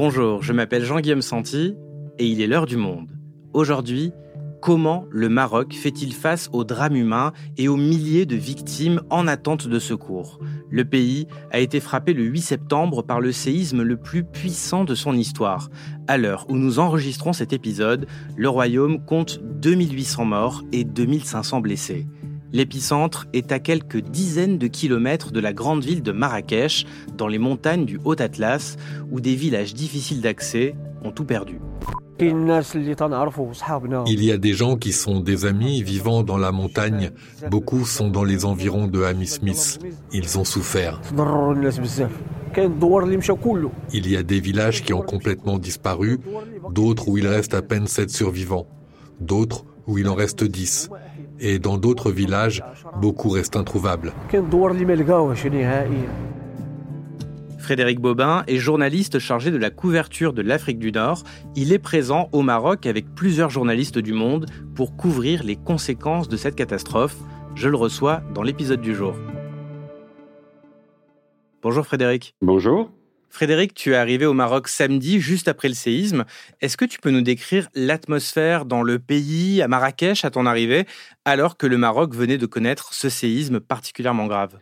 Bonjour, je m'appelle Jean-Guillaume Santi et il est l'heure du monde. Aujourd'hui, comment le Maroc fait-il face au drame humain et aux milliers de victimes en attente de secours? Le pays a été frappé le 8 septembre par le séisme le plus puissant de son histoire. À l'heure où nous enregistrons cet épisode, le royaume compte 2800 morts et 2500 blessés. L'épicentre est à quelques dizaines de kilomètres de la grande ville de Marrakech, dans les montagnes du Haut-Atlas, où des villages difficiles d'accès ont tout perdu. Il y a des gens qui sont des amis vivant dans la montagne. Beaucoup sont dans les environs de Smith. Ils ont souffert. Il y a des villages qui ont complètement disparu, d'autres où il reste à peine sept survivants, d'autres où il en reste dix et dans d'autres villages, beaucoup restent introuvables. Frédéric Bobin est journaliste chargé de la couverture de l'Afrique du Nord. Il est présent au Maroc avec plusieurs journalistes du monde pour couvrir les conséquences de cette catastrophe. Je le reçois dans l'épisode du jour. Bonjour Frédéric. Bonjour. Frédéric, tu es arrivé au Maroc samedi, juste après le séisme. Est-ce que tu peux nous décrire l'atmosphère dans le pays, à Marrakech, à ton arrivée, alors que le Maroc venait de connaître ce séisme particulièrement grave?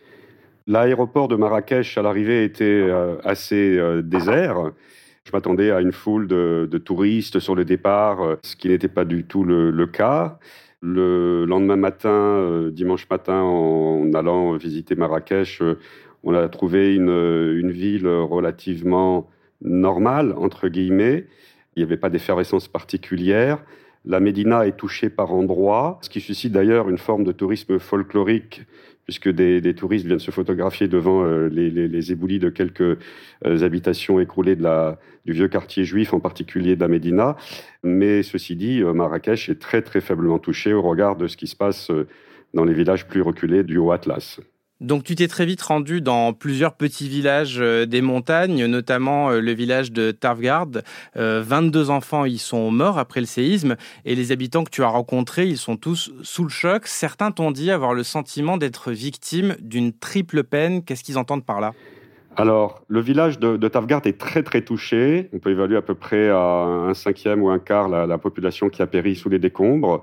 L'aéroport de Marrakech à l'arrivée était euh, assez euh, désert. Je m'attendais à une foule de, touristes sur le départ, euh, ce qui n'était pas du tout le, cas. Le lendemain matin, dimanche matin, en allant visiter Marrakech, on a trouvé une, ville relativement normale, entre guillemets. Il n'y avait pas d'effervescence particulière. La Médina est touchée par endroits, ce qui suscite d'ailleurs une forme de tourisme folklorique, puisque des, touristes viennent se photographier devant euh, les, éboulis de quelques euh, habitations écroulées du vieux quartier juif, en particulier de la Médina. Mais ceci dit, euh, Marrakech est très très faiblement touché au regard de ce qui se passe dans les villages plus reculés du Haut-Atlas. Donc tu t'es très vite rendu dans plusieurs petits villages euh, des montagnes, notamment euh, le village de Tarvgard. 22 euh, enfants y sont morts après le séisme et les habitants que tu as rencontrés, ils sont tous sous le choc. Certains t'ont dit avoir le sentiment d'être victime d'une triple peine. Qu'est-ce qu'ils entendent par là? Alors, le village de, de est très très touché. On peut évaluer à peu près à un cinquième ou un quart la population qui a péri sous les décombres.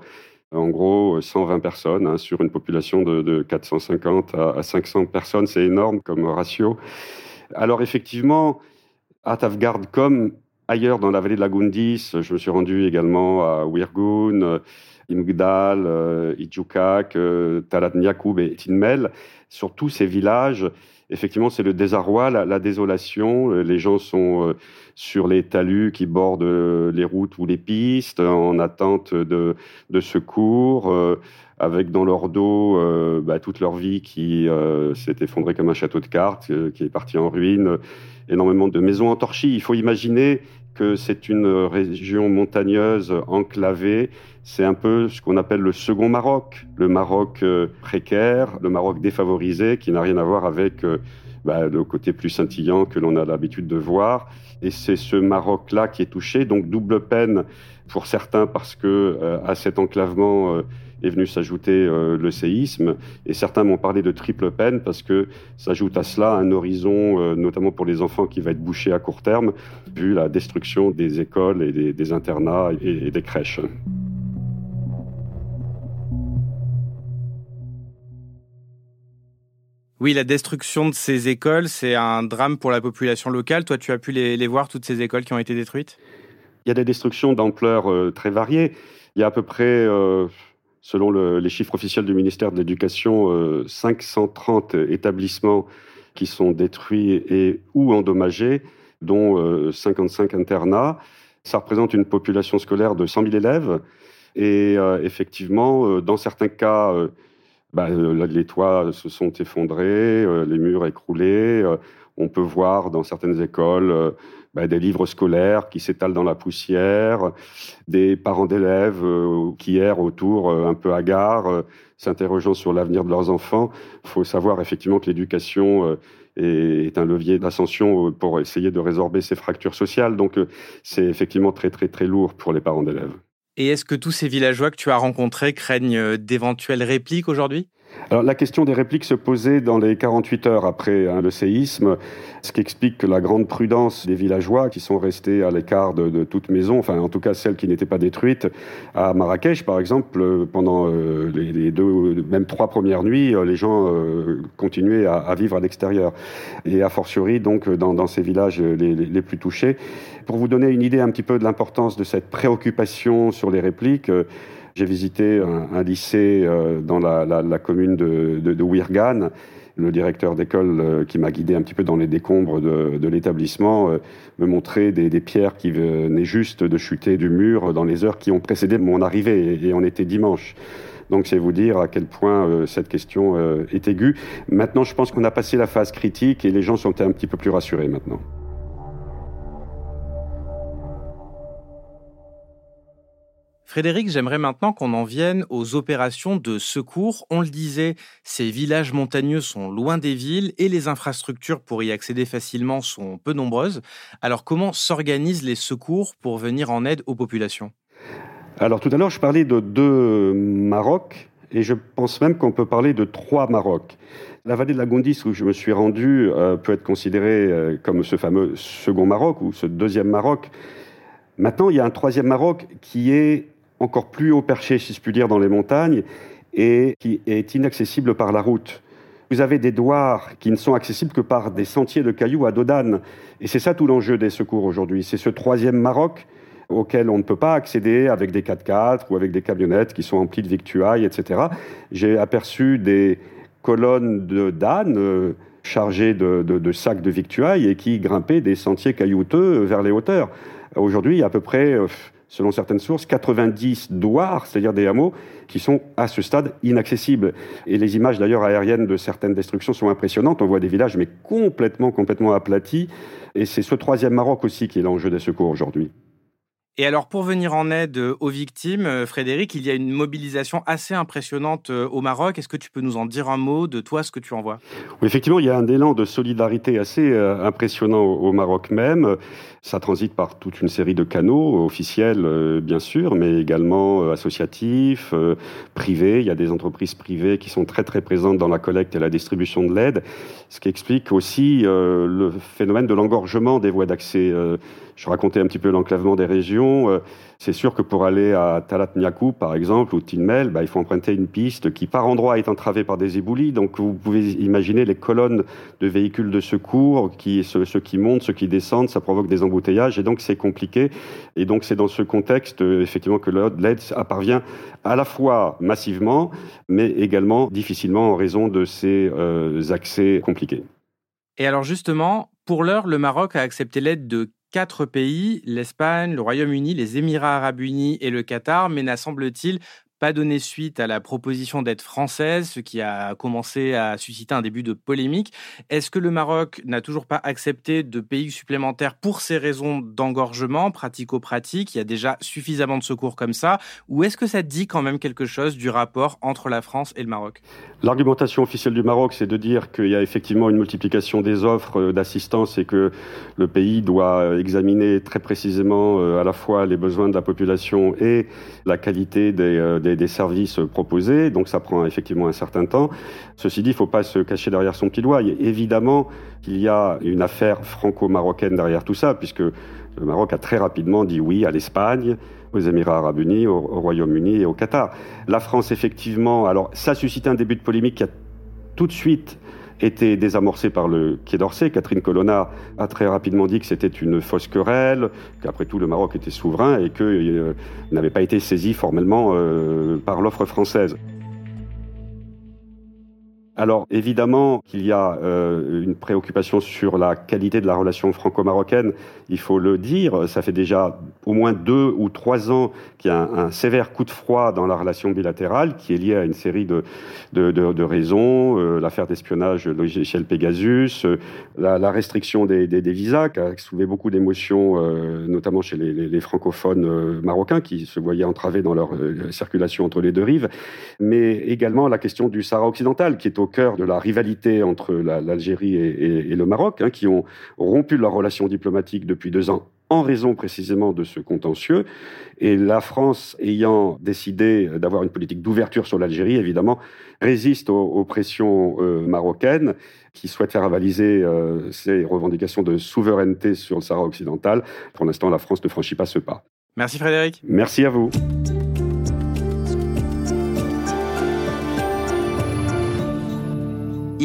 En gros, 120 personnes hein, sur une population de, 450 à, 500 personnes, c'est énorme comme ratio. Alors effectivement, à Tafgard, comme ailleurs dans la vallée de la Gundis, je me suis rendu également à Wirgun, Imgdal, euh, Idjukak, euh, Talat Nyakoub et Tinmel. Sur tous ces villages, effectivement, c'est le désarroi, la, désolation. Euh, les gens sont euh, sur les talus qui bordent euh, les routes ou les pistes en attente de, secours, avec dans leur dos bah, toute leur vie qui s'est effondrée comme un château de cartes, qui est parti en ruine, énormément de maisons entorchées. Il faut imaginer que c'est une région montagneuse enclavée. C'est un peu ce qu'on appelle le second Maroc, le Maroc euh, précaire, le Maroc défavorisé, qui n'a rien à voir avec euh, bah, le côté plus scintillant que l'on a l'habitude de voir. Et c'est ce Maroc-là qui est touché, donc double peine pour certains parce que euh, à cet enclavement est venu s'ajouter euh, le séisme. Et certains m'ont parlé de triple peine parce que s'ajoute à cela un horizon, euh, notamment pour les enfants, qui va être bouché à court terme, vu la destruction des écoles et des, internats et, des crèches. Oui, la destruction de ces écoles, c'est un drame pour la population locale. Toi, tu as pu les, voir, toutes ces écoles qui ont été détruites? Il y a des destructions d'ampleur euh, très variée. Il y a à peu près Selon les chiffres officiels du ministère de l'Éducation, 530 euh, établissements qui sont détruits et ou endommagés, dont 55 euh, internats. Ça représente une population scolaire de 100 000 élèves. Et euh, effectivement, dans certains cas, bah, les toits se sont effondrés, les murs écroulés. on peut voir dans certaines écoles bah, des livres scolaires qui s'étalent dans la poussière, des parents d'élèves euh, qui errent autour euh, un peu hagards, euh, s'interrogeant sur l'avenir de leurs enfants. Il faut savoir effectivement que l'éducation est un levier d'ascension pour essayer de résorber ces fractures sociales. Donc c'est effectivement très très très lourd pour les parents d'élèves. Et est-ce que tous ces villageois que tu as rencontrés craignent d'éventuelles répliques aujourd'hui? Alors, la question des répliques se posait dans les 48 heures après hein, le séisme, ce qui explique que la grande prudence des villageois qui sont restés à l'écart de, toute maison, enfin en tout cas celles qui n'étaient pas détruites, à Marrakech par exemple, euh, pendant euh, les, deux, même trois premières nuits, euh, les gens continuaient à, vivre à l'extérieur. Et a fortiori donc dans, ces villages les, plus touchés. Pour vous donner une idée un petit peu de l'importance de cette préoccupation sur les répliques, j'ai visité un, lycée euh, dans la, commune de, de. Le directeur d'école euh, qui m'a guidé un petit peu dans les décombres de, l'établissement euh, me montrait des, pierres qui venaient juste de chuter du mur dans les heures qui ont précédé mon arrivée, et, on était dimanche. Donc c'est vous dire à quel point cette question est aiguë. Maintenant, je pense qu'on a passé la phase critique et les gens sont un petit peu plus rassurés maintenant. Frédéric, j'aimerais maintenant qu'on en vienne aux opérations de secours. On le disait, ces villages montagneux sont loin des villes et les infrastructures pour y accéder facilement sont peu nombreuses. Alors comment s'organisent les secours pour venir en aide aux populations? Alors tout à l'heure, je parlais de deux Maroc et je pense même qu'on peut parler de trois Maroc. La vallée de la Gondis, où je me suis rendu, euh, peut être considérée euh, comme ce fameux second Maroc ou ce deuxième Maroc. Maintenant, il y a un troisième Maroc qui est encore plus haut perché, si je puis dire, dans les montagnes et qui est inaccessible par la route. Vous avez des douars qui ne sont accessibles que par des sentiers de cailloux à dos d'âne. Et c'est ça tout l'enjeu des secours aujourd'hui. C'est ce troisième Maroc auquel on ne peut pas accéder avec des 4x4 ou avec des camionnettes qui sont emplies de victuailles, etc. J'ai aperçu des colonnes de d'ânes euh, chargées de, de, sacs de victuailles et qui grimpaient des sentiers caillouteux vers les hauteurs. Aujourd'hui, il y a à peu près euh, selon certaines sources, 90 douars, c'est-à-dire des hameaux, qui sont à ce stade inaccessibles. Et les images d'ailleurs aériennes de certaines destructions sont impressionnantes. On voit des villages mais complètement, complètement aplatis. Et c'est ce troisième Maroc aussi qui est l'enjeu des secours aujourd'hui. Et alors, pour venir en aide euh, aux victimes, euh, Frédéric, il y a une mobilisation assez impressionnante euh, au Maroc. Est-ce que tu peux nous en dire un mot de toi, ce que tu en vois Oui, effectivement, il y a un élan de solidarité assez impressionnant au Maroc même. Ça transite par toute une série de canaux officiels, bien sûr, mais également associatifs, privés. Il y a des entreprises privées qui sont très, très présentes dans la collecte et la distribution de l'aide, ce qui explique aussi le phénomène de l'engorgement des voies d'accès je racontais un petit peu l'enclavement des régions. Euh, c'est sûr que pour aller à Talat Niakou, par exemple, ou Tinmel, bah, il faut emprunter une piste qui, par endroits, est entravée par des éboulis. Donc, vous pouvez imaginer les colonnes de véhicules de secours, qui, ceux, qui montent, ceux qui descendent, ça provoque des embouteillages. Et donc, c'est compliqué. Et donc, c'est dans ce contexte, euh, effectivement, que l'aide apparvient à la fois massivement, mais également difficilement en raison de ces euh, accès compliqués. Et alors, justement, pour l'heure, le Maroc a accepté l'aide de quatre pays, l'Espagne, le Royaume-Uni, les Émirats arabes unis et le Qatar, mais n'a semble-t-il pas donné suite à la proposition d'aide française, ce qui a commencé à susciter un début de polémique. Est-ce que le Maroc n'a toujours pas accepté de pays supplémentaires pour ces raisons d'engorgement pratico-pratique? Il y a déjà suffisamment de secours comme ça. Ou est-ce que ça dit quand même quelque chose du rapport entre la France et le Maroc? L'argumentation officielle du Maroc, c'est de dire qu'il y a effectivement une multiplication des offres euh, d'assistance et que le pays doit euh, examiner très précisément euh, à la fois les besoins de la population et la qualité des des, services proposés, donc ça prend effectivement un certain temps. Ceci dit, il ne faut pas se cacher derrière son petit doigt. évidemment qu'il y a une affaire franco-marocaine derrière tout ça, puisque le Maroc a très rapidement dit oui à l'Espagne, aux Émirats arabes unis, au, au Royaume-Uni et au Qatar. La France, effectivement, alors ça a suscité un début de polémique qui a tout de suite été désamorcé par le Quai d'Orsay. Catherine Colonna a très rapidement dit que c'était une fausse querelle, qu'après tout le Maroc était souverain et qu'il euh, n'avait pas été saisi formellement euh, par l'offre française. Alors évidemment qu'il y a euh, une préoccupation sur la qualité de la relation franco-marocaine, il faut le dire. Ça fait déjà au moins deux ou trois ans qu'il y a un, sévère coup de froid dans la relation bilatérale qui est lié à une série de, de, de, raisons, euh, l'affaire d'espionnage logiciel Pegasus, euh, la, restriction des, des, visas qui a soulevé beaucoup d'émotions, notamment chez les, les, les francophones marocains qui se voyaient entravés dans leur circulation entre les deux rives, mais également la question du Sahara occidental qui est au cœur de la rivalité entre l'Algérie et, le Maroc, hein, qui ont rompu leur relation diplomatique depuis deux ans en raison précisément de ce contentieux. Et la France, ayant décidé d'avoir une politique d'ouverture sur l'Algérie, évidemment, résiste aux, pressions euh, marocaines qui souhaitent faire avaliser euh, ses revendications de souveraineté sur le Sahara occidental. Pour l'instant, la France ne franchit pas ce pas. Merci Frédéric. Merci à vous.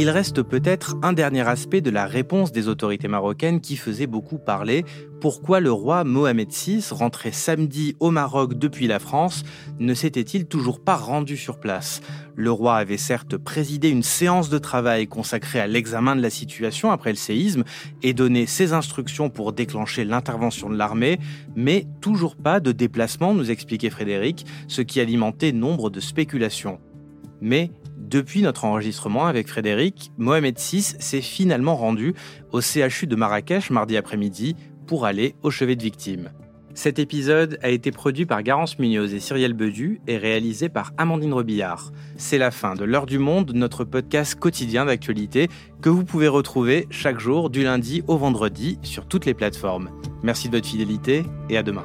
Il reste peut-être un dernier aspect de la réponse des autorités marocaines qui faisait beaucoup parler. Pourquoi le roi Mohamed VI, rentré samedi au Maroc depuis la France, ne s'était-il toujours pas rendu sur place? Le roi avait certes présidé une séance de travail consacrée à l'examen de la situation après le séisme et donné ses instructions pour déclencher l'intervention de l'armée, mais toujours pas de déplacement, nous expliquait Frédéric, ce qui alimentait nombre de spéculations. Mais depuis notre enregistrement avec Frédéric, Mohamed VI s'est finalement rendu au CHU de Marrakech mardi après-midi pour aller au chevet de victimes. Cet épisode a été produit par Garance Munoz et Cyrielle Bedu et réalisé par Amandine Robillard. C'est la fin de L'heure du monde, notre podcast quotidien d'actualité que vous pouvez retrouver chaque jour du lundi au vendredi sur toutes les plateformes. Merci de votre fidélité et à demain.